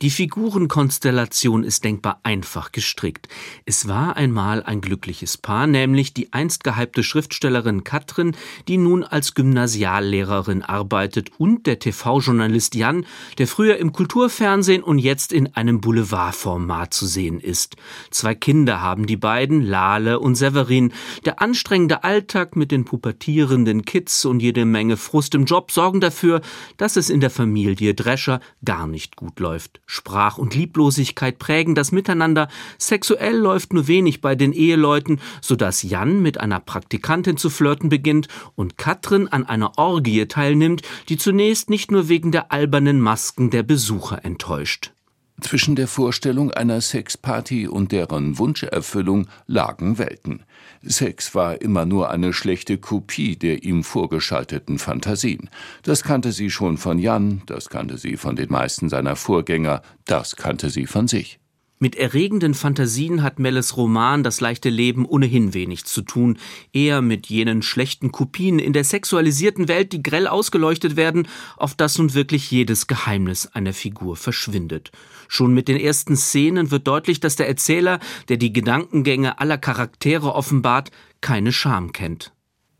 die Figurenkonstellation ist denkbar einfach gestrickt. Es war einmal ein glückliches Paar, nämlich die einst gehypte Schriftstellerin Katrin, die nun als Gymnasiallehrerin arbeitet, und der TV-Journalist Jan, der früher im Kulturfernsehen und jetzt in einem Boulevardformat zu sehen ist. Zwei Kinder haben die beiden, Lale und Severin. Der anstrengende Alltag mit den pubertierenden Kids und jede Menge Frust im Job sorgen dafür, dass es in der Familie Drescher gar nicht gut läuft. Sprach- und Lieblosigkeit prägen das Miteinander. Sexuell läuft nur wenig bei den Eheleuten, sodass Jan mit einer Praktikantin zu flirten beginnt und Katrin an einer Orgie teilnimmt, die zunächst nicht nur wegen der albernen Masken der Besucher enttäuscht. Zwischen der Vorstellung einer Sexparty und deren Wunscherfüllung lagen Welten. Sex war immer nur eine schlechte Kopie der ihm vorgeschalteten Fantasien. Das kannte sie schon von Jan, das kannte sie von den meisten seiner Vorgänger, das kannte sie von sich. Mit erregenden Fantasien hat Melles Roman Das leichte Leben ohnehin wenig zu tun, eher mit jenen schlechten Kopien in der sexualisierten Welt, die grell ausgeleuchtet werden, auf das nun wirklich jedes Geheimnis einer Figur verschwindet. Schon mit den ersten Szenen wird deutlich, dass der Erzähler, der die Gedankengänge aller Charaktere offenbart, keine Scham kennt.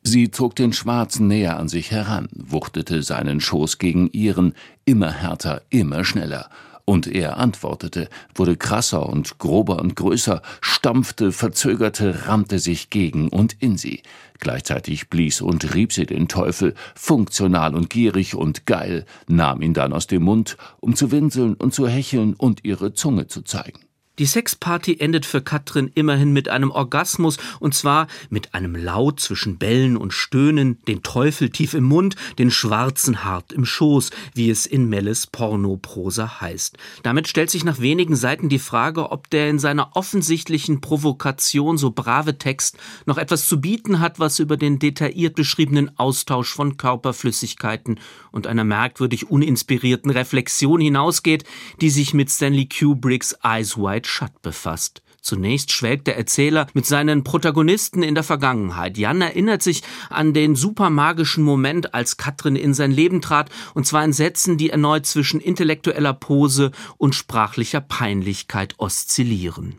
Sie zog den Schwarzen näher an sich heran, wuchtete seinen Schoß gegen ihren, immer härter, immer schneller und er antwortete, wurde krasser und grober und größer, stampfte, verzögerte, rammte sich gegen und in sie. Gleichzeitig blies und rieb sie den Teufel, funktional und gierig und geil, nahm ihn dann aus dem Mund, um zu winseln und zu hecheln und ihre Zunge zu zeigen. Die Sexparty endet für Katrin immerhin mit einem Orgasmus, und zwar mit einem Laut zwischen Bellen und Stöhnen, den Teufel tief im Mund, den Schwarzen hart im Schoß, wie es in Melles Pornoprosa heißt. Damit stellt sich nach wenigen Seiten die Frage, ob der in seiner offensichtlichen Provokation so brave Text noch etwas zu bieten hat, was über den detailliert beschriebenen Austausch von Körperflüssigkeiten und einer merkwürdig uninspirierten Reflexion hinausgeht, die sich mit Stanley Kubricks Eyes Wide Shut befasst. Zunächst schwelgt der Erzähler mit seinen Protagonisten in der Vergangenheit. Jan erinnert sich an den supermagischen Moment, als Katrin in sein Leben trat, und zwar in Sätzen, die erneut zwischen intellektueller Pose und sprachlicher Peinlichkeit oszillieren.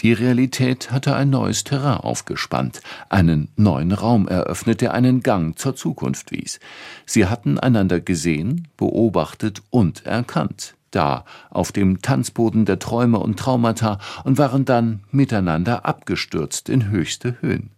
Die Realität hatte ein neues Terrain aufgespannt, einen neuen Raum eröffnet, der einen Gang zur Zukunft wies. Sie hatten einander gesehen, beobachtet und erkannt da auf dem Tanzboden der Träume und Traumata und waren dann miteinander abgestürzt in höchste Höhen.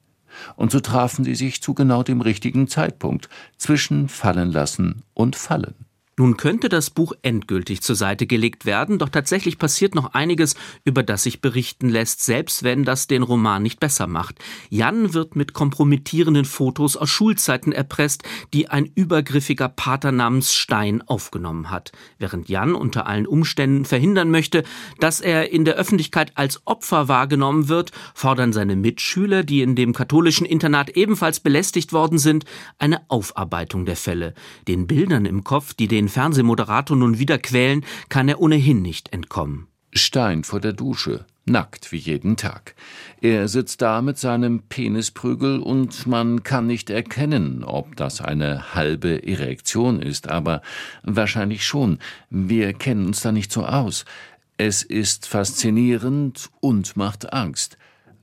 Und so trafen sie sich zu genau dem richtigen Zeitpunkt zwischen fallen lassen und fallen. Nun könnte das Buch endgültig zur Seite gelegt werden, doch tatsächlich passiert noch einiges, über das sich berichten lässt, selbst wenn das den Roman nicht besser macht. Jan wird mit kompromittierenden Fotos aus Schulzeiten erpresst, die ein übergriffiger Pater namens Stein aufgenommen hat. Während Jan unter allen Umständen verhindern möchte, dass er in der Öffentlichkeit als Opfer wahrgenommen wird, fordern seine Mitschüler, die in dem katholischen Internat ebenfalls belästigt worden sind, eine Aufarbeitung der Fälle. Den Bildern im Kopf, die den Fernsehmoderator nun wieder quälen, kann er ohnehin nicht entkommen. Stein vor der Dusche, nackt wie jeden Tag. Er sitzt da mit seinem Penisprügel und man kann nicht erkennen, ob das eine halbe Erektion ist, aber wahrscheinlich schon. Wir kennen uns da nicht so aus. Es ist faszinierend und macht Angst.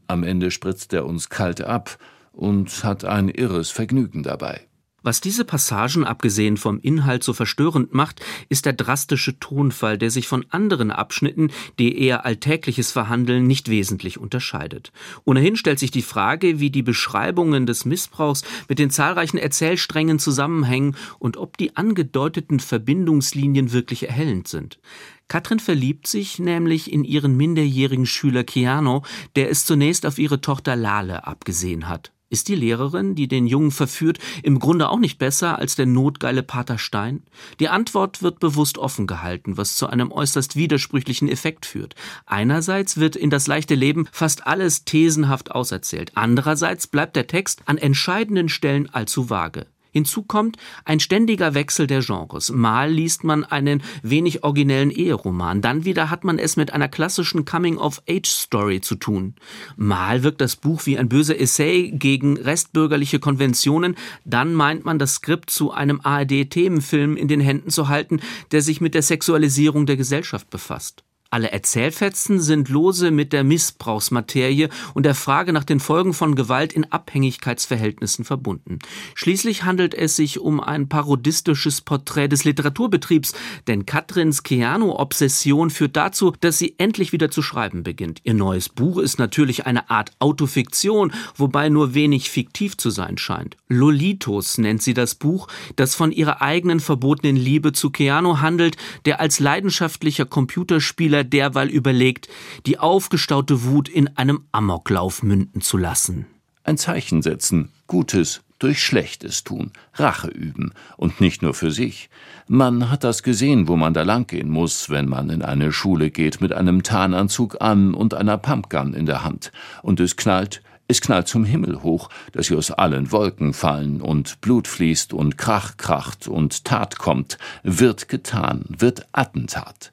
Am Ende spritzt er uns kalt ab und hat ein irres Vergnügen dabei. Was diese Passagen abgesehen vom Inhalt so verstörend macht, ist der drastische Tonfall, der sich von anderen Abschnitten, die eher Alltägliches verhandeln, nicht wesentlich unterscheidet. Ohnehin stellt sich die Frage, wie die Beschreibungen des Missbrauchs mit den zahlreichen Erzählsträngen zusammenhängen und ob die angedeuteten Verbindungslinien wirklich erhellend sind. Katrin verliebt sich nämlich in ihren minderjährigen Schüler Keanu, der es zunächst auf ihre Tochter Lale abgesehen hat. Ist die Lehrerin, die den Jungen verführt, im Grunde auch nicht besser als der notgeile Pater Stein? Die Antwort wird bewusst offen gehalten, was zu einem äußerst widersprüchlichen Effekt führt. Einerseits wird in das leichte Leben fast alles thesenhaft auserzählt. Andererseits bleibt der Text an entscheidenden Stellen allzu vage. Hinzu kommt ein ständiger Wechsel der Genres. Mal liest man einen wenig originellen Eheroman, dann wieder hat man es mit einer klassischen Coming-of-Age-Story zu tun. Mal wirkt das Buch wie ein böser Essay gegen restbürgerliche Konventionen, dann meint man das Skript zu einem ARD-Themenfilm in den Händen zu halten, der sich mit der Sexualisierung der Gesellschaft befasst. Alle Erzählfetzen sind lose mit der Missbrauchsmaterie und der Frage nach den Folgen von Gewalt in Abhängigkeitsverhältnissen verbunden. Schließlich handelt es sich um ein parodistisches Porträt des Literaturbetriebs, denn Katrins Keanu-Obsession führt dazu, dass sie endlich wieder zu schreiben beginnt. Ihr neues Buch ist natürlich eine Art Autofiktion, wobei nur wenig fiktiv zu sein scheint. Lolitos nennt sie das Buch, das von ihrer eigenen verbotenen Liebe zu Keanu handelt, der als leidenschaftlicher Computerspieler Spieler derweil überlegt, die aufgestaute Wut in einem Amoklauf münden zu lassen. Ein Zeichen setzen, Gutes durch Schlechtes tun, Rache üben und nicht nur für sich. Man hat das gesehen, wo man da langgehen muss, wenn man in eine Schule geht mit einem Tarnanzug an und einer Pumpgun in der Hand. Und es knallt, es knallt zum Himmel hoch, dass sie aus allen Wolken fallen und Blut fließt und Krach kracht und Tat kommt, wird getan, wird Attentat.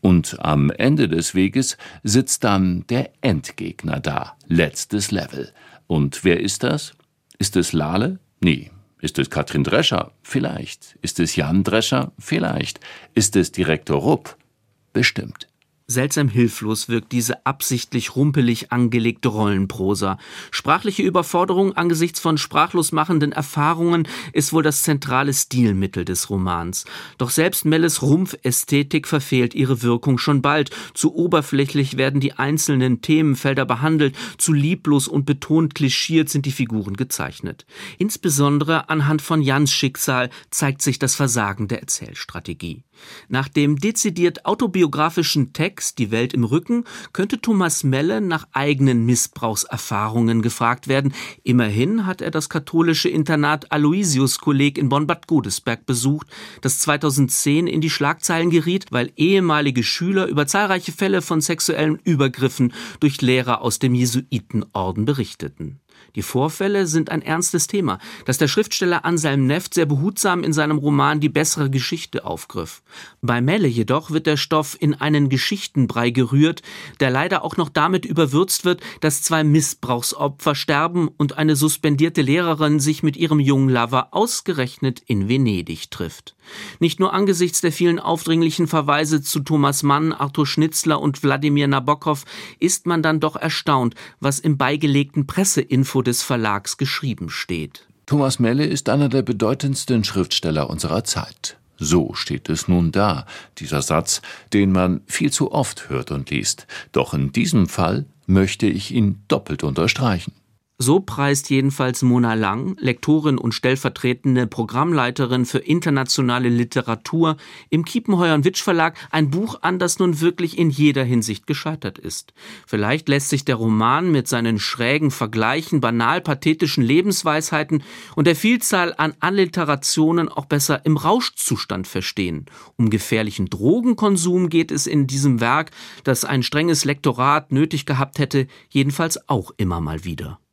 Und am Ende des Weges sitzt dann der Endgegner da, letztes Level. Und wer ist das? Ist es Lale? Nie. Ist es Katrin Drescher? Vielleicht. Ist es Jan Drescher? Vielleicht. Ist es Direktor Rupp? Bestimmt. Seltsam hilflos wirkt diese absichtlich rumpelig angelegte Rollenprosa. Sprachliche Überforderung angesichts von sprachlos machenden Erfahrungen ist wohl das zentrale Stilmittel des Romans. Doch selbst Melles Rumpfästhetik verfehlt ihre Wirkung schon bald. Zu oberflächlich werden die einzelnen Themenfelder behandelt, zu lieblos und betont klischiert sind die Figuren gezeichnet. Insbesondere anhand von Jans Schicksal zeigt sich das Versagen der Erzählstrategie. Nach dem dezidiert autobiografischen Text Die Welt im Rücken könnte Thomas Melle nach eigenen Missbrauchserfahrungen gefragt werden. Immerhin hat er das katholische Internat Aloysius Kolleg in Bonn-Bad Godesberg besucht, das 2010 in die Schlagzeilen geriet, weil ehemalige Schüler über zahlreiche Fälle von sexuellen Übergriffen durch Lehrer aus dem Jesuitenorden berichteten. Die Vorfälle sind ein ernstes Thema, das der Schriftsteller Anselm Neft sehr behutsam in seinem Roman Die bessere Geschichte aufgriff. Bei Melle jedoch wird der Stoff in einen Geschichtenbrei gerührt, der leider auch noch damit überwürzt wird, dass zwei Missbrauchsopfer sterben und eine suspendierte Lehrerin sich mit ihrem jungen Lover ausgerechnet in Venedig trifft. Nicht nur angesichts der vielen aufdringlichen Verweise zu Thomas Mann, Arthur Schnitzler und Wladimir Nabokov ist man dann doch erstaunt, was im beigelegten Presseinfo des Verlags geschrieben steht. Thomas Melle ist einer der bedeutendsten Schriftsteller unserer Zeit. So steht es nun da, dieser Satz, den man viel zu oft hört und liest. Doch in diesem Fall möchte ich ihn doppelt unterstreichen. So preist jedenfalls Mona Lang, Lektorin und stellvertretende Programmleiterin für internationale Literatur im Kiepenheuer und Witsch Verlag, ein Buch an, das nun wirklich in jeder Hinsicht gescheitert ist. Vielleicht lässt sich der Roman mit seinen schrägen Vergleichen, banal pathetischen Lebensweisheiten und der Vielzahl an Alliterationen auch besser im Rauschzustand verstehen. Um gefährlichen Drogenkonsum geht es in diesem Werk, das ein strenges Lektorat nötig gehabt hätte, jedenfalls auch immer mal wieder.